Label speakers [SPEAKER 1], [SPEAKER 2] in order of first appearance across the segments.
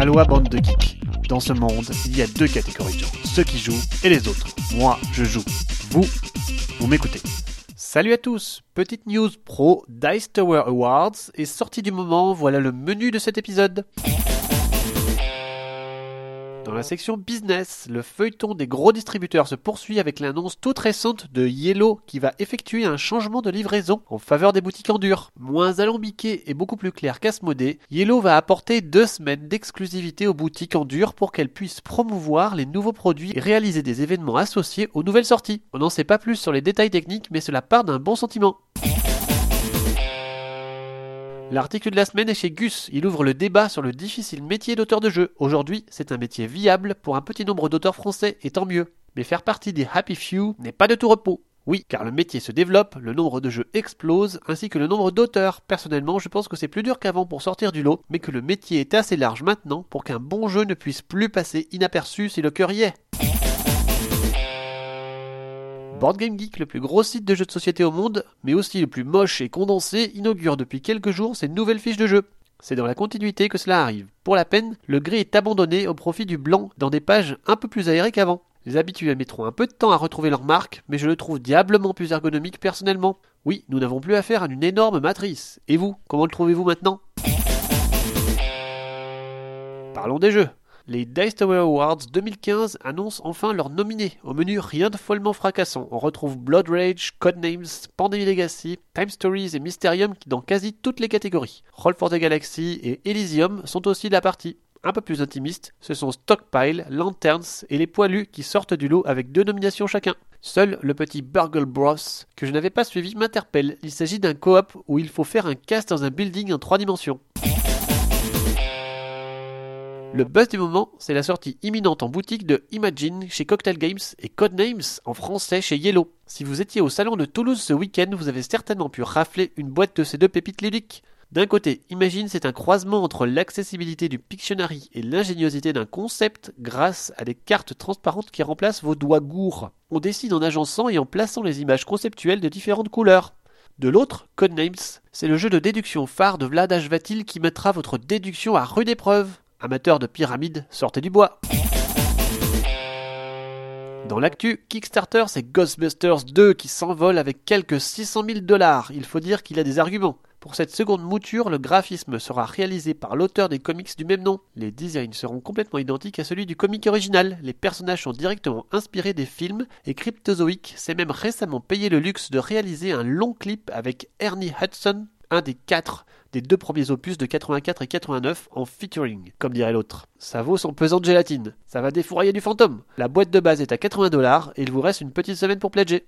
[SPEAKER 1] Aloha bande de geeks. Dans ce monde, il y a deux catégories de gens, ceux qui jouent et les autres. Moi, je joue. Vous, vous m'écoutez. Salut à tous Petite news pro, Dice Tower Awards est sortie du moment, voilà le menu de cet épisode. Dans la section business, le feuilleton des gros distributeurs se poursuit avec l'annonce toute récente de Yellow qui va effectuer un changement de livraison en faveur des boutiques en dur. Moins alambiqué et beaucoup plus clair qu'Asmodée, Yellow va apporter deux semaines d'exclusivité aux boutiques en dur pour qu'elles puissent promouvoir les nouveaux produits et réaliser des événements associés aux nouvelles sorties. On n'en sait pas plus sur les détails techniques mais cela part d'un bon sentiment. L'article de la semaine est chez Gus. Il ouvre le débat sur le difficile métier d'auteur de jeu. Aujourd'hui, c'est un métier viable pour un petit nombre d'auteurs français, et tant mieux. Mais faire partie des Happy Few n'est pas de tout repos. Oui, car le métier se développe, le nombre de jeux explose, ainsi que le nombre d'auteurs. Personnellement, je pense que c'est plus dur qu'avant pour sortir du lot, mais que le métier est assez large maintenant pour qu'un bon jeu ne puisse plus passer inaperçu si le cœur y est. Board Game Geek, le plus gros site de jeux de société au monde, mais aussi le plus moche et condensé, inaugure depuis quelques jours ses nouvelles fiches de jeu. C'est dans la continuité que cela arrive. Pour la peine, le gris est abandonné au profit du blanc dans des pages un peu plus aérées qu'avant. Les habitués mettront un peu de temps à retrouver leur marque, mais je le trouve diablement plus ergonomique personnellement. Oui, nous n'avons plus affaire à une énorme matrice. Et vous, comment le trouvez-vous maintenant? Parlons des jeux. Les Dice Tower Awards 2015 annoncent enfin leurs nominés. Au menu, rien de follement fracassant. On retrouve Blood Rage, Codenames, Pandemic Legacy, Time Stories et Mysterium qui dans quasi toutes les catégories. Roll for the Galaxy et Elysium sont aussi de la partie. Un peu plus intimistes, ce sont Stockpile, Lanterns et les Poilus qui sortent du lot avec deux nominations chacun. Seul le petit Burgle Bros, que je n'avais pas suivi, m'interpelle. Il s'agit d'un coop où il faut faire un cast dans un building en trois dimensions. Le buzz du moment, c'est la sortie imminente en boutique de Imagine chez Cocktail Games et Codenames en français chez Yellow. Si vous étiez au salon de Toulouse ce week-end, vous avez certainement pu rafler une boîte de ces deux pépites lyriques. D'un côté, Imagine c'est un croisement entre l'accessibilité du Pictionary et l'ingéniosité d'un concept grâce à des cartes transparentes qui remplacent vos doigts gourds. On décide en agençant et en plaçant les images conceptuelles de différentes couleurs. De l'autre, Codenames, c'est le jeu de déduction phare de Vlad Vatil qui mettra votre déduction à rude épreuve. Amateur de pyramides, sortez du bois. Dans l'actu, Kickstarter, c'est Ghostbusters 2 qui s'envole avec quelques 600 000 dollars. Il faut dire qu'il a des arguments. Pour cette seconde mouture, le graphisme sera réalisé par l'auteur des comics du même nom. Les designs seront complètement identiques à celui du comic original. Les personnages sont directement inspirés des films et Cryptozoic s'est même récemment payé le luxe de réaliser un long clip avec Ernie Hudson, un des quatre des deux premiers opus de 84 et 89 en featuring, comme dirait l'autre. Ça vaut son pesant de gélatine. Ça va défourailler du fantôme. La boîte de base est à 80 dollars et il vous reste une petite semaine pour pledger.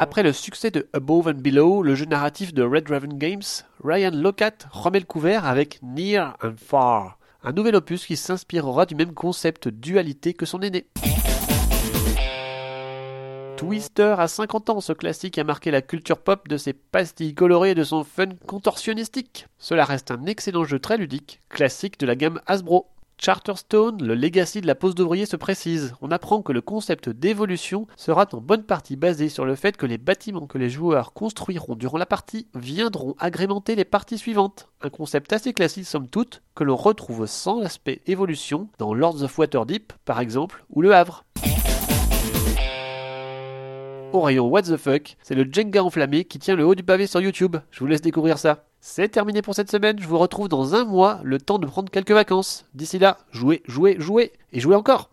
[SPEAKER 1] Après le succès de Above and Below, le jeu narratif de Red Raven Games, Ryan Locat remet le couvert avec Near and Far, un nouvel opus qui s'inspirera du même concept dualité que son aîné. Twister a 50 ans, ce classique a marqué la culture pop de ses pastilles colorées et de son fun contorsionnistique. Cela reste un excellent jeu très ludique, classique de la gamme Hasbro. Charterstone, le legacy de la pose d'ouvrier se précise. On apprend que le concept d'évolution sera en bonne partie basé sur le fait que les bâtiments que les joueurs construiront durant la partie viendront agrémenter les parties suivantes. Un concept assez classique somme toute, que l'on retrouve sans l'aspect évolution dans Lords of Waterdeep par exemple, ou Le Havre. Au rayon What the fuck, c'est le Jenga enflammé qui tient le haut du pavé sur YouTube. Je vous laisse découvrir ça. C'est terminé pour cette semaine, je vous retrouve dans un mois, le temps de prendre quelques vacances. D'ici là, jouez, jouez, jouez, et jouez encore